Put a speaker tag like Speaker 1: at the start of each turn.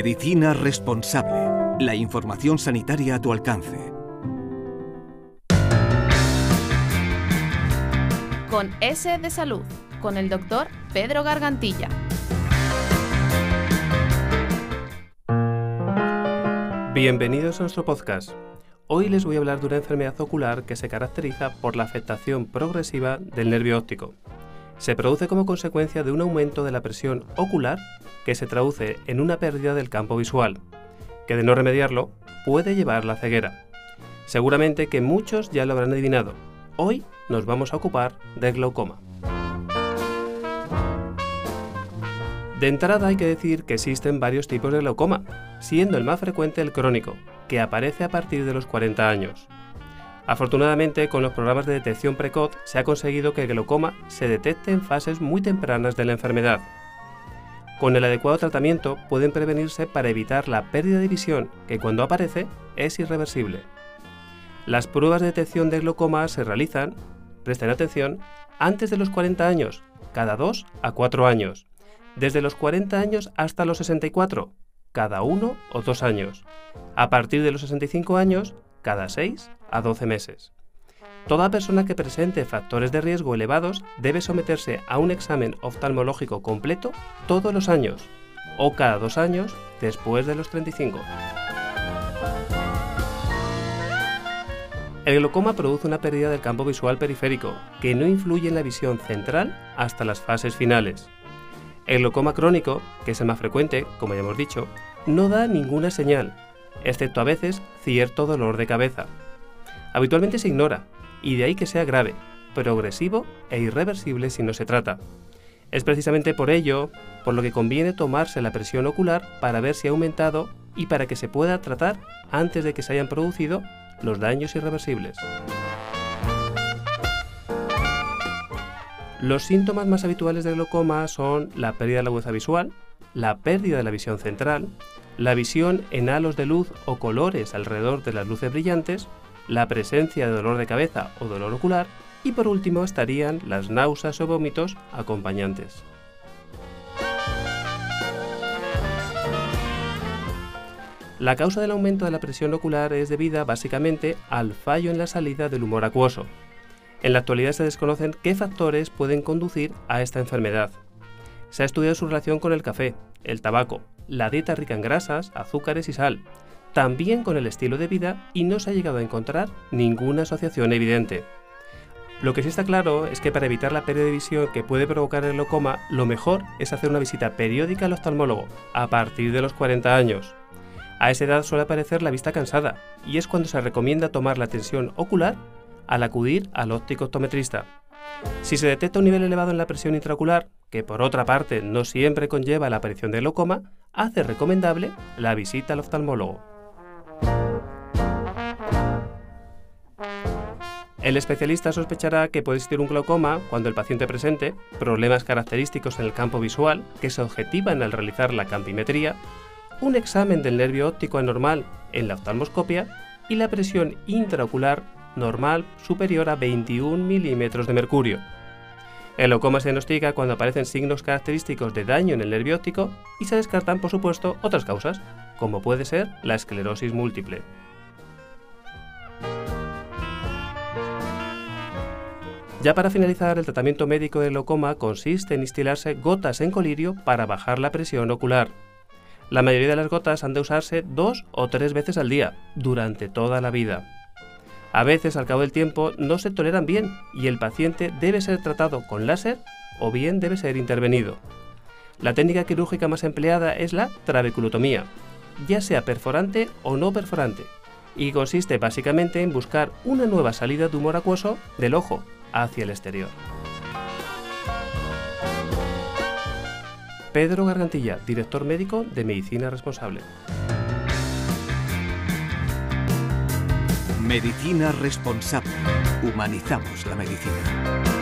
Speaker 1: Medicina responsable. La información sanitaria a tu alcance.
Speaker 2: Con S de Salud, con el doctor Pedro Gargantilla.
Speaker 3: Bienvenidos a nuestro podcast. Hoy les voy a hablar de una enfermedad ocular que se caracteriza por la afectación progresiva del nervio óptico. Se produce como consecuencia de un aumento de la presión ocular que se traduce en una pérdida del campo visual, que de no remediarlo puede llevar la ceguera. Seguramente que muchos ya lo habrán adivinado. Hoy nos vamos a ocupar del glaucoma. De entrada hay que decir que existen varios tipos de glaucoma, siendo el más frecuente el crónico, que aparece a partir de los 40 años. Afortunadamente, con los programas de detección precoz se ha conseguido que el glaucoma se detecte en fases muy tempranas de la enfermedad. Con el adecuado tratamiento pueden prevenirse para evitar la pérdida de visión, que cuando aparece es irreversible. Las pruebas de detección de glaucoma se realizan, presten atención, antes de los 40 años, cada 2 a 4 años, desde los 40 años hasta los 64, cada uno o dos años. A partir de los 65 años, cada 6 a 12 meses. Toda persona que presente factores de riesgo elevados debe someterse a un examen oftalmológico completo todos los años o cada dos años después de los 35. El glaucoma produce una pérdida del campo visual periférico que no influye en la visión central hasta las fases finales. El glaucoma crónico, que es el más frecuente, como ya hemos dicho, no da ninguna señal, excepto a veces cierto dolor de cabeza. Habitualmente se ignora, y de ahí que sea grave, progresivo e irreversible si no se trata. Es precisamente por ello por lo que conviene tomarse la presión ocular para ver si ha aumentado y para que se pueda tratar antes de que se hayan producido los daños irreversibles. Los síntomas más habituales del glaucoma son la pérdida de la agudeza visual, la pérdida de la visión central, la visión en halos de luz o colores alrededor de las luces brillantes, la presencia de dolor de cabeza o dolor ocular y por último estarían las náuseas o vómitos acompañantes. La causa del aumento de la presión ocular es debida básicamente al fallo en la salida del humor acuoso, en la actualidad se desconocen qué factores pueden conducir a esta enfermedad. Se ha estudiado su relación con el café, el tabaco, la dieta rica en grasas, azúcares y sal, también con el estilo de vida y no se ha llegado a encontrar ninguna asociación evidente. Lo que sí está claro es que para evitar la pérdida de visión que puede provocar el glaucoma, lo mejor es hacer una visita periódica al oftalmólogo a partir de los 40 años. A esa edad suele aparecer la vista cansada y es cuando se recomienda tomar la tensión ocular al acudir al óptico optometrista. Si se detecta un nivel elevado en la presión intraocular, que por otra parte no siempre conlleva la aparición de glaucoma, hace recomendable la visita al oftalmólogo. El especialista sospechará que puede existir un glaucoma cuando el paciente presente problemas característicos en el campo visual que se objetivan al realizar la campimetría, un examen del nervio óptico anormal en la oftalmoscopia y la presión intraocular normal superior a 21 milímetros de mercurio. El glaucoma se diagnostica cuando aparecen signos característicos de daño en el nervio óptico y se descartan, por supuesto, otras causas, como puede ser la esclerosis múltiple. Ya para finalizar, el tratamiento médico del glaucoma consiste en instilarse gotas en colirio para bajar la presión ocular. La mayoría de las gotas han de usarse dos o tres veces al día, durante toda la vida. A veces, al cabo del tiempo, no se toleran bien y el paciente debe ser tratado con láser o bien debe ser intervenido. La técnica quirúrgica más empleada es la trabeculotomía, ya sea perforante o no perforante, y consiste básicamente en buscar una nueva salida de humor acuoso del ojo hacia el exterior. Pedro Gargantilla, director médico de Medicina Responsable.
Speaker 1: Medicina responsable. Humanizamos la medicina.